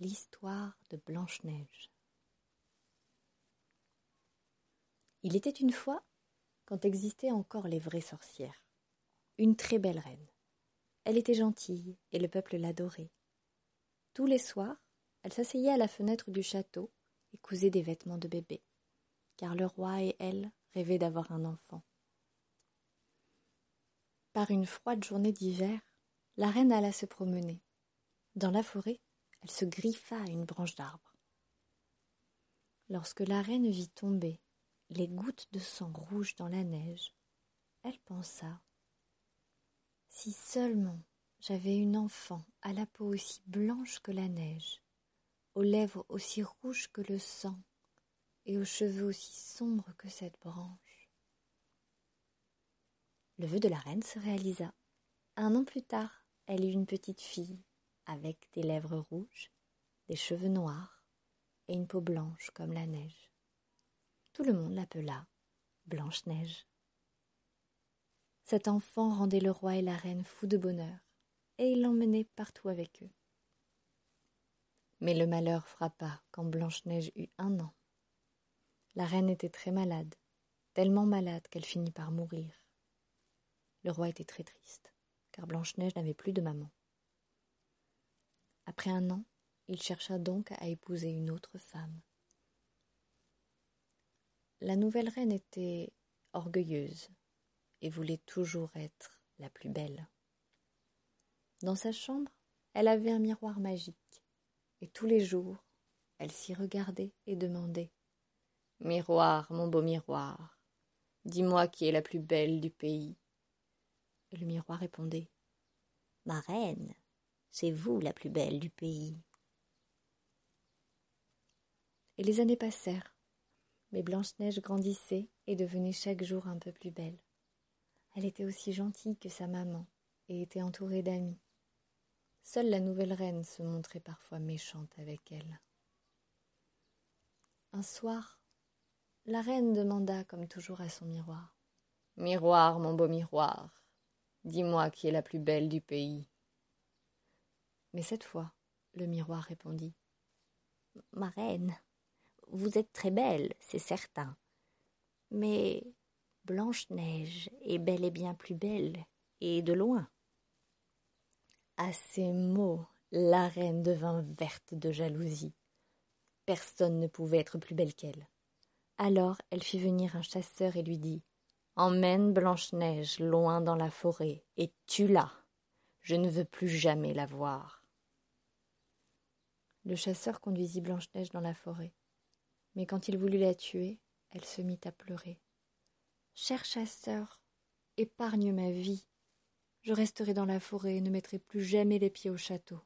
L'histoire de Blanche-Neige. Il était une fois, quand existaient encore les vraies sorcières, une très belle reine. Elle était gentille et le peuple l'adorait. Tous les soirs, elle s'asseyait à la fenêtre du château et cousait des vêtements de bébé, car le roi et elle rêvaient d'avoir un enfant. Par une froide journée d'hiver, la reine alla se promener. Dans la forêt, elle se griffa à une branche d'arbre. Lorsque la reine vit tomber les gouttes de sang rouge dans la neige, elle pensa Si seulement j'avais une enfant à la peau aussi blanche que la neige, aux lèvres aussi rouges que le sang, et aux cheveux aussi sombres que cette branche. Le vœu de la reine se réalisa. Un an plus tard, elle eut une petite fille, avec des lèvres rouges, des cheveux noirs et une peau blanche comme la neige. Tout le monde l'appela Blanche-Neige. Cet enfant rendait le roi et la reine fous de bonheur, et il l'emmenait partout avec eux. Mais le malheur frappa quand Blanche-Neige eut un an. La reine était très malade, tellement malade qu'elle finit par mourir. Le roi était très triste car Blanche-Neige n'avait plus de maman. Après un an, il chercha donc à épouser une autre femme. La nouvelle reine était orgueilleuse et voulait toujours être la plus belle. Dans sa chambre, elle avait un miroir magique, et tous les jours, elle s'y regardait et demandait Miroir, mon beau miroir, dis-moi qui est la plus belle du pays. Le miroir répondait Ma reine, c'est vous la plus belle du pays. Et les années passèrent, mais Blanche-Neige grandissait et devenait chaque jour un peu plus belle. Elle était aussi gentille que sa maman et était entourée d'amis. Seule la nouvelle reine se montrait parfois méchante avec elle. Un soir, la reine demanda, comme toujours à son miroir Miroir, mon beau miroir, Dis-moi qui est la plus belle du pays. Mais cette fois, le miroir répondit. Ma reine, vous êtes très belle, c'est certain. Mais Blanche-Neige est bel et bien plus belle, et de loin. À ces mots, la reine devint verte de jalousie. Personne ne pouvait être plus belle qu'elle. Alors elle fit venir un chasseur et lui dit Emmène Blanche-Neige loin dans la forêt et tue-la. Je ne veux plus jamais la voir. Le chasseur conduisit Blanche-Neige dans la forêt. Mais quand il voulut la tuer, elle se mit à pleurer. Cher chasseur, épargne ma vie. Je resterai dans la forêt et ne mettrai plus jamais les pieds au château.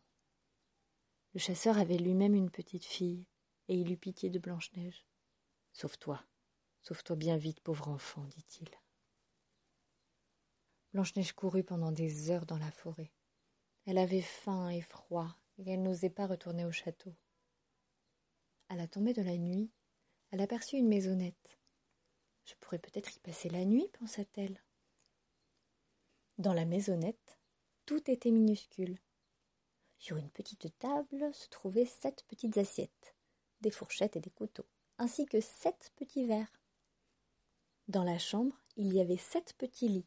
Le chasseur avait lui-même une petite fille, et il eut pitié de Blanche-Neige. Sauve-toi, sauve-toi bien vite, pauvre enfant, dit-il. Blanche-Neige courut pendant des heures dans la forêt. Elle avait faim et froid, et elle n'osait pas retourner au château. À la tombée de la nuit, elle aperçut une maisonnette. Je pourrais peut-être y passer la nuit, pensa-t-elle. Dans la maisonnette, tout était minuscule. Sur une petite table se trouvaient sept petites assiettes, des fourchettes et des couteaux, ainsi que sept petits verres. Dans la chambre, il y avait sept petits lits,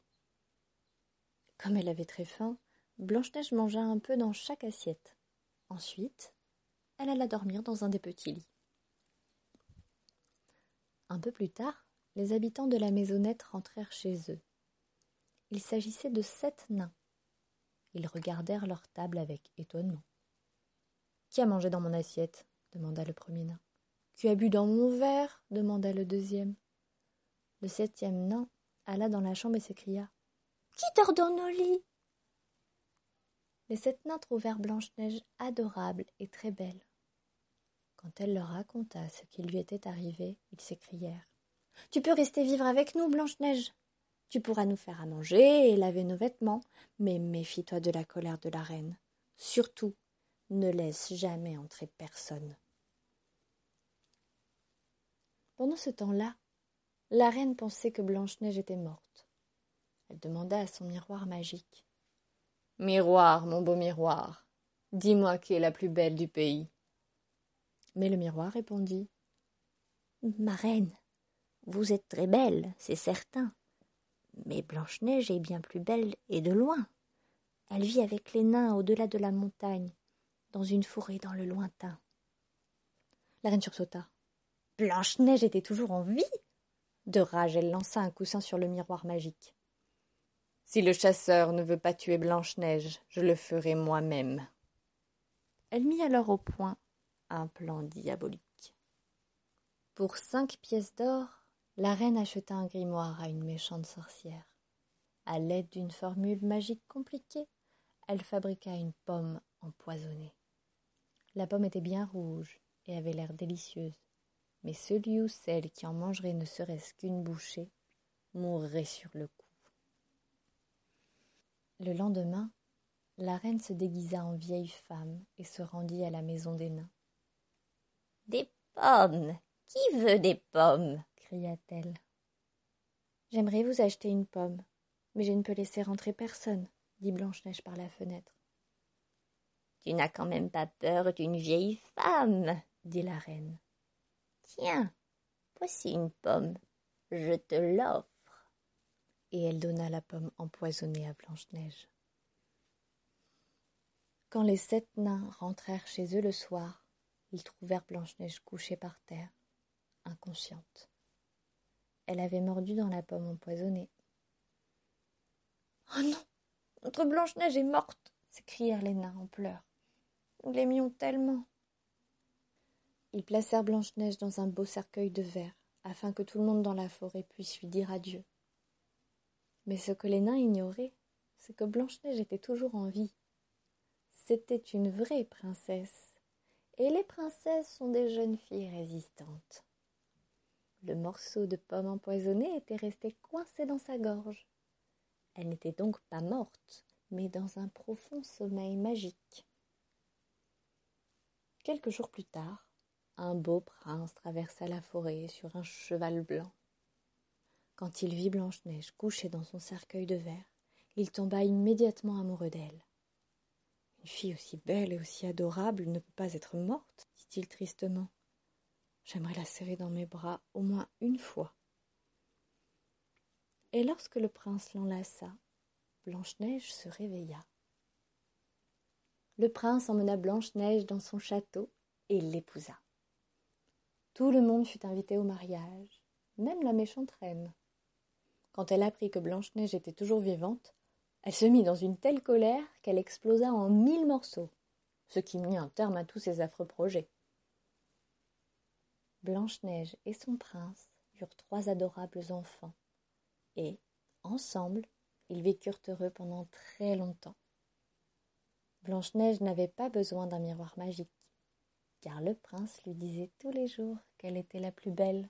comme elle avait très faim, Blanche-Neige mangea un peu dans chaque assiette. Ensuite, elle alla dormir dans un des petits lits. Un peu plus tard, les habitants de la maisonnette rentrèrent chez eux. Il s'agissait de sept nains. Ils regardèrent leur table avec étonnement. Qui a mangé dans mon assiette? demanda le premier nain. Qui a bu dans mon verre? demanda le deuxième. Le septième nain alla dans la chambre et s'écria qui dort dans nos lits? Les sept nains trouvèrent Blanche-Neige adorable et très belle. Quand elle leur raconta ce qui lui était arrivé, ils s'écrièrent Tu peux rester vivre avec nous, Blanche-Neige. Tu pourras nous faire à manger et laver nos vêtements, mais méfie-toi de la colère de la reine. Surtout, ne laisse jamais entrer personne. Pendant ce temps-là, la reine pensait que Blanche-Neige était morte. Elle demanda à son miroir magique. Miroir, mon beau miroir, dis-moi qui est la plus belle du pays. Mais le miroir répondit Ma reine, vous êtes très belle, c'est certain. Mais Blanche-Neige est bien plus belle et de loin. Elle vit avec les nains au-delà de la montagne, dans une forêt dans le lointain. La reine sursauta. Blanche-Neige était toujours en vie De rage, elle lança un coussin sur le miroir magique. Si le chasseur ne veut pas tuer Blanche-Neige, je le ferai moi-même. Elle mit alors au point un plan diabolique. Pour cinq pièces d'or, la reine acheta un grimoire à une méchante sorcière. À l'aide d'une formule magique compliquée, elle fabriqua une pomme empoisonnée. La pomme était bien rouge et avait l'air délicieuse, mais celui ou celle qui en mangerait ne serait-ce qu'une bouchée mourrait sur le coup. Le lendemain, la reine se déguisa en vieille femme et se rendit à la maison des nains. Des pommes. Qui veut des pommes? cria-t-elle. J'aimerais vous acheter une pomme, mais je ne peux laisser rentrer personne, dit Blanche-Neige par la fenêtre. Tu n'as quand même pas peur d'une vieille femme, dit la reine. Tiens, voici une pomme, je te l'offre. Et elle donna la pomme empoisonnée à Blanche-Neige. Quand les sept nains rentrèrent chez eux le soir, ils trouvèrent Blanche-Neige couchée par terre, inconsciente. Elle avait mordu dans la pomme empoisonnée. Oh non Notre Blanche-Neige est morte s'écrièrent les nains en pleurs. Nous l'aimions tellement. Ils placèrent Blanche-Neige dans un beau cercueil de verre, afin que tout le monde dans la forêt puisse lui dire adieu. Mais ce que les nains ignoraient, c'est que Blanche-Neige était toujours en vie. C'était une vraie princesse, et les princesses sont des jeunes filles résistantes. Le morceau de pomme empoisonnée était resté coincé dans sa gorge. Elle n'était donc pas morte, mais dans un profond sommeil magique. Quelques jours plus tard, un beau prince traversa la forêt sur un cheval blanc. Quand il vit Blanche-Neige couchée dans son cercueil de verre, il tomba immédiatement amoureux d'elle. Une fille aussi belle et aussi adorable ne peut pas être morte, dit-il tristement. J'aimerais la serrer dans mes bras au moins une fois. Et lorsque le prince l'enlaça, Blanche-Neige se réveilla. Le prince emmena Blanche-Neige dans son château et l'épousa. Tout le monde fut invité au mariage, même la méchante reine. Quand elle apprit que Blanche-Neige était toujours vivante, elle se mit dans une telle colère qu'elle explosa en mille morceaux, ce qui mit un terme à tous ses affreux projets. Blanche-Neige et son prince eurent trois adorables enfants, et, ensemble, ils vécurent heureux pendant très longtemps. Blanche-Neige n'avait pas besoin d'un miroir magique, car le prince lui disait tous les jours qu'elle était la plus belle